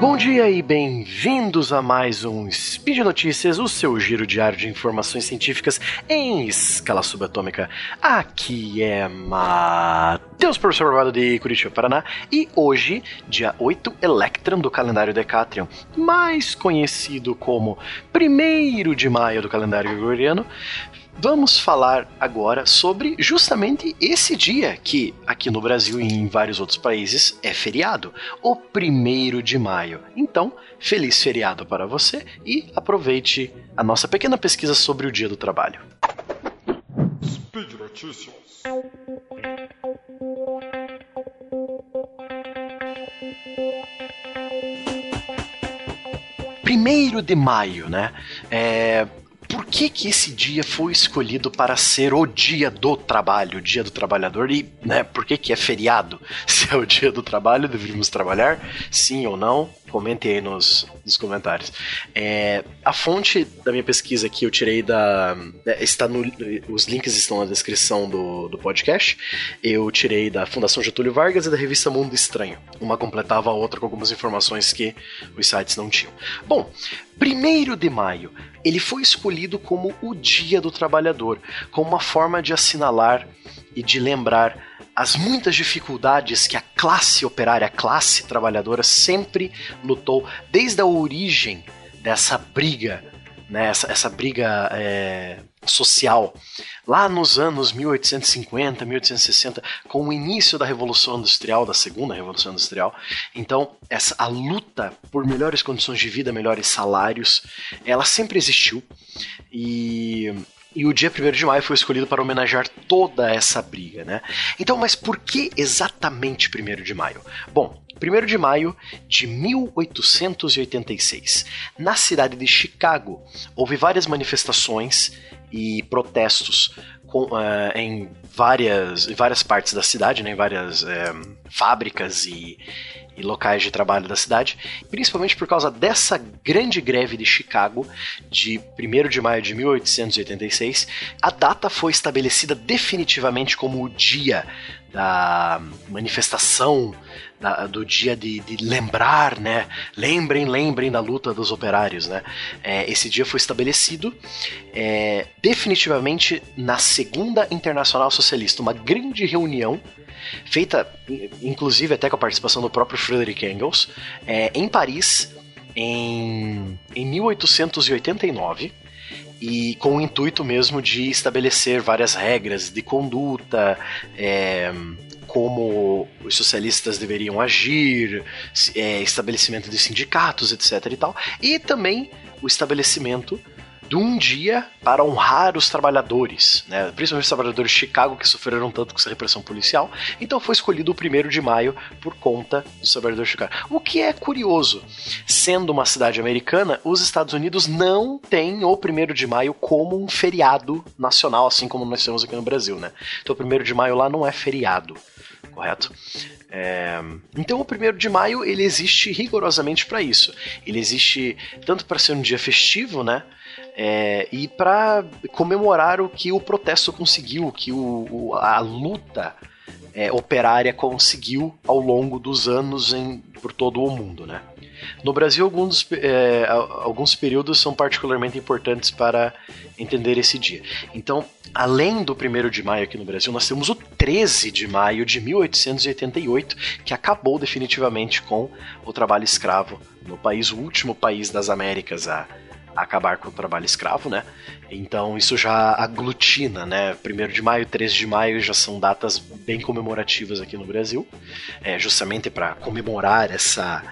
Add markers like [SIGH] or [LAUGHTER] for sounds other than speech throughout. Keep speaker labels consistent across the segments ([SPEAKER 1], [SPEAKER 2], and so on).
[SPEAKER 1] Bom dia e bem-vindos a mais um Speed Notícias, o seu giro diário de informações científicas em escala subatômica. Aqui é Matheus, professor formado de Curitiba, Paraná, e hoje, dia 8 Electron do calendário Decatrium, mais conhecido como 1 de maio do calendário gregoriano, Vamos falar agora sobre justamente esse dia que aqui no Brasil e em vários outros países é feriado, o primeiro de maio. Então, feliz feriado para você e aproveite a nossa pequena pesquisa sobre o Dia do Trabalho. Speed Notícias. Primeiro de maio, né? É, que que esse dia foi escolhido para ser o dia do trabalho, o dia do trabalhador e, né, por que que é feriado? [LAUGHS] Se é o dia do trabalho, deveríamos trabalhar? Sim ou não? Comentem aí nos, nos comentários. É, a fonte da minha pesquisa aqui eu tirei da. Está no, os links estão na descrição do, do podcast. Eu tirei da Fundação Getúlio Vargas e da revista Mundo Estranho. Uma completava a outra com algumas informações que os sites não tinham. Bom, 1 de maio, ele foi escolhido como o Dia do Trabalhador, como uma forma de assinalar e de lembrar as muitas dificuldades que a classe operária, a classe trabalhadora sempre lutou desde a origem dessa briga, né, essa, essa briga é, social, lá nos anos 1850, 1860, com o início da Revolução Industrial, da Segunda Revolução Industrial. Então, essa a luta por melhores condições de vida, melhores salários, ela sempre existiu e e o dia 1 de maio foi escolhido para homenagear toda essa briga, né? Então, mas por que exatamente 1 de maio? Bom, 1 de maio de 1886, na cidade de Chicago, houve várias manifestações e protestos com, uh, em várias, várias partes da cidade, né, em várias uh, fábricas e, e locais de trabalho da cidade, principalmente por causa dessa grande greve de Chicago de 1 de maio de 1886, a data foi estabelecida definitivamente como o dia da manifestação da, do dia de, de, lembrar, né? Lembrem, lembrem da luta dos operários, né? É, esse dia foi estabelecido é, definitivamente na Segunda Internacional Socialista, uma grande reunião feita, inclusive até com a participação do próprio Frederick Engels, é, em Paris, em, em 1889 e com o intuito mesmo de estabelecer várias regras de conduta, é, como os socialistas deveriam agir, é, estabelecimento de sindicatos, etc. e tal, e também o estabelecimento de um dia para honrar os trabalhadores, né? principalmente os trabalhadores de Chicago que sofreram tanto com essa repressão policial. Então foi escolhido o primeiro de maio por conta dos trabalhadores de Chicago. O que é curioso, sendo uma cidade americana, os Estados Unidos não têm o primeiro de maio como um feriado nacional, assim como nós temos aqui no Brasil, né? Então o primeiro de maio lá não é feriado correto? É, então o primeiro de maio ele existe rigorosamente para isso. Ele existe tanto para ser um dia festivo, né? É, e para comemorar o que o protesto conseguiu, que o a luta é, operária conseguiu ao longo dos anos em, por todo o mundo, né? No Brasil, alguns, é, alguns períodos são particularmente importantes para entender esse dia. Então, além do 1 de maio aqui no Brasil, nós temos o 13 de maio de 1888, que acabou definitivamente com o trabalho escravo no país, o último país das Américas a acabar com o trabalho escravo, né? Então isso já aglutina, né? 1 de maio, 13 de maio já são datas bem comemorativas aqui no Brasil, é, justamente para comemorar essa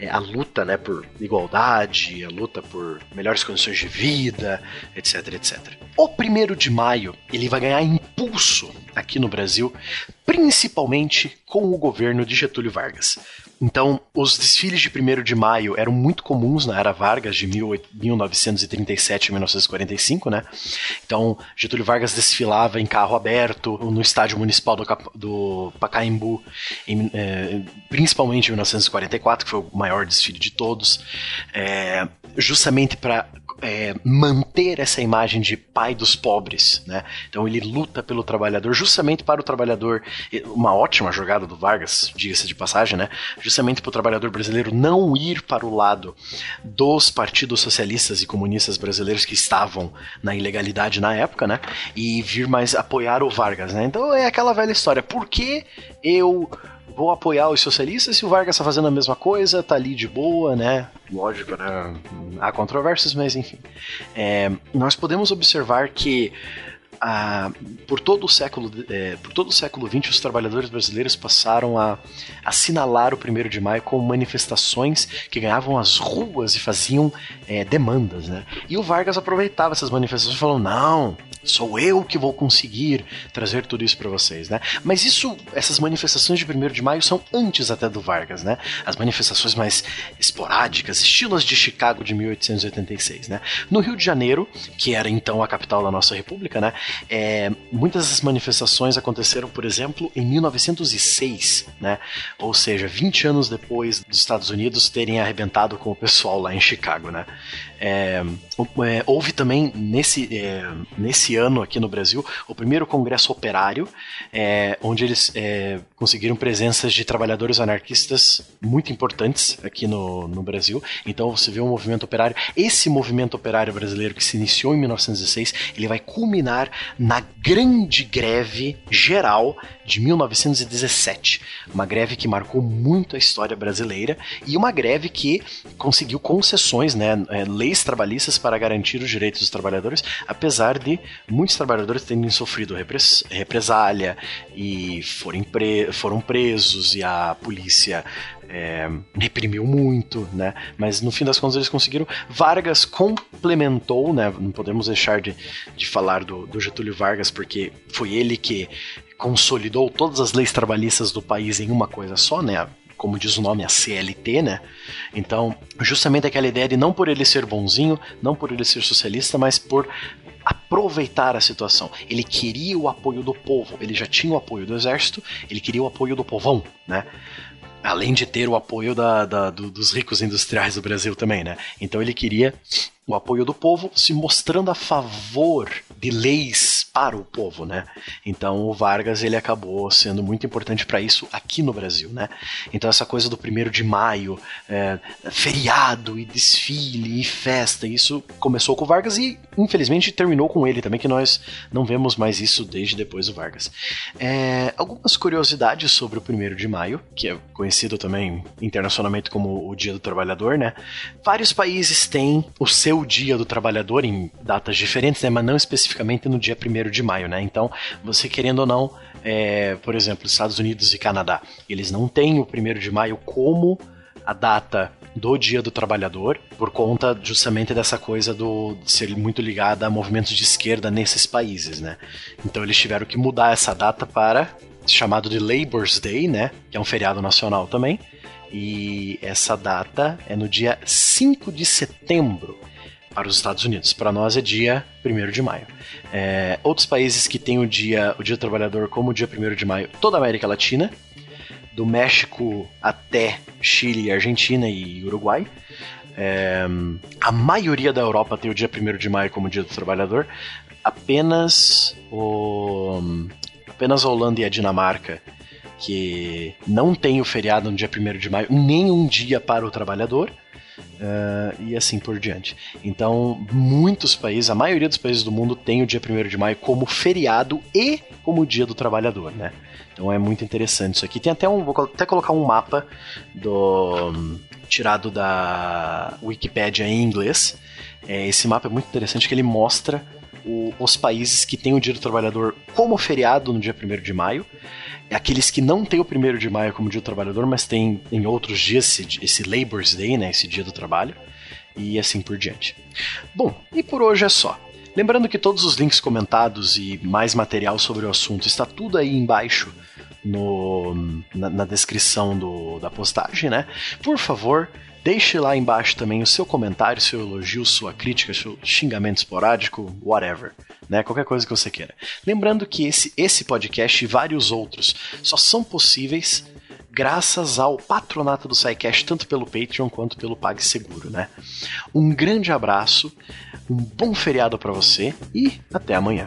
[SPEAKER 1] é, a luta né, por igualdade, a luta por melhores condições de vida, etc, etc. O primeiro de maio ele vai ganhar impulso aqui no Brasil, principalmente com o governo de Getúlio Vargas. Então, os desfiles de 1 de maio eram muito comuns na era Vargas, de 1937 a 1945, né? Então, Getúlio Vargas desfilava em carro aberto no estádio municipal do, do Pacaembu, em, é, principalmente em 1944, que foi o maior desfile de todos, é, justamente para é, manter essa imagem de pai dos pobres, né? Então ele luta pelo trabalhador, justamente para o trabalhador, uma ótima jogada do Vargas, diga-se de passagem, né? Justamente para o trabalhador brasileiro não ir para o lado dos partidos socialistas e comunistas brasileiros que estavam na ilegalidade na época, né? E vir mais apoiar o Vargas, né? Então é aquela velha história. Por que eu vou apoiar os socialistas se o Vargas está fazendo a mesma coisa, tá ali de boa, né? Lógico, né? Há controvérsias, mas enfim. É, nós podemos observar que ah, por todo o século é, por todo o século XX os trabalhadores brasileiros passaram a assinalar o 1 de maio com manifestações que ganhavam as ruas e faziam é, demandas, né? E o Vargas aproveitava essas manifestações e falou: não, sou eu que vou conseguir trazer tudo isso para vocês, né? Mas isso, essas manifestações de 1 de maio são antes até do Vargas, né? As manifestações mais esporádicas, estilos de Chicago de 1886, né? No Rio de Janeiro, que era então a capital da nossa república, né? É, muitas dessas manifestações aconteceram, por exemplo, em 1906, né? Ou seja, 20 anos depois dos Estados Unidos terem arrebentado com o pessoal lá em Chicago, né? É, é, houve também nesse, é, nesse ano aqui no Brasil o primeiro congresso operário, é, onde eles é, conseguiram presenças de trabalhadores anarquistas muito importantes aqui no, no Brasil. Então você vê um movimento operário. Esse movimento operário brasileiro que se iniciou em 1916, ele vai culminar na grande greve geral de 1917. Uma greve que marcou muito a história brasileira e uma greve que conseguiu concessões, né, é, leis trabalhistas para garantir os direitos dos trabalhadores, apesar de muitos trabalhadores terem sofrido repres represália e foram, pre foram presos e a polícia é, reprimiu muito, né? Mas no fim das contas eles conseguiram. Vargas complementou, né? Não podemos deixar de, de falar do, do Getúlio Vargas, porque foi ele que consolidou todas as leis trabalhistas do país em uma coisa só, né? Como diz o nome, a CLT, né? Então, justamente aquela ideia de não por ele ser bonzinho, não por ele ser socialista, mas por aproveitar a situação. Ele queria o apoio do povo, ele já tinha o apoio do exército, ele queria o apoio do povão, né? Além de ter o apoio da, da, do, dos ricos industriais do Brasil também, né? Então ele queria o apoio do povo, se mostrando a favor de leis para o povo, né? Então o Vargas ele acabou sendo muito importante para isso aqui no Brasil, né? Então essa coisa do primeiro de maio, é, feriado e desfile e festa, isso começou com o Vargas e infelizmente terminou com ele também, que nós não vemos mais isso desde depois do Vargas. É, algumas curiosidades sobre o primeiro de maio, que é conhecido também internacionalmente como o Dia do Trabalhador, né? Vários países têm o seu Dia do Trabalhador em datas diferentes, né? Mas não especificamente no dia 1 de maio, né? Então, você querendo ou não, é, por exemplo, Estados Unidos e Canadá, eles não têm o 1 de maio como a data do Dia do Trabalhador, por conta justamente dessa coisa do de ser muito ligada a movimentos de esquerda nesses países, né? Então eles tiveram que mudar essa data para chamado de Labor's Day, né? Que é um feriado nacional também. E essa data é no dia 5 de setembro para os Estados Unidos. Para nós é dia 1 de maio. É, outros países que têm o dia, o dia do trabalhador como o dia 1 de maio, toda a América Latina, do México até Chile, Argentina e Uruguai. É, a maioria da Europa tem o dia 1 de maio como dia do trabalhador. Apenas o apenas a Holanda e a Dinamarca que não tem o feriado no dia 1 de maio, nem um dia para o trabalhador. Uh, e assim por diante. Então, muitos países, a maioria dos países do mundo tem o dia 1 de maio como feriado e como dia do trabalhador, né? Então é muito interessante isso aqui. Tem até um, vou até colocar um mapa do tirado da Wikipedia em inglês. É, esse mapa é muito interessante que ele mostra o, os países que têm o Dia do Trabalhador como feriado no dia 1 de maio aqueles que não têm o primeiro de maio como dia do trabalhador, mas tem em outros dias esse, esse Labor's Day, né, esse dia do trabalho, e assim por diante. Bom, e por hoje é só. Lembrando que todos os links comentados e mais material sobre o assunto está tudo aí embaixo no, na, na descrição do, da postagem, né? Por favor, Deixe lá embaixo também o seu comentário, seu elogio, sua crítica, seu xingamento esporádico, whatever, né? Qualquer coisa que você queira. Lembrando que esse, esse podcast e vários outros só são possíveis graças ao patronato do SciCast, tanto pelo Patreon quanto pelo PagSeguro, né? Um grande abraço, um bom feriado para você e até amanhã.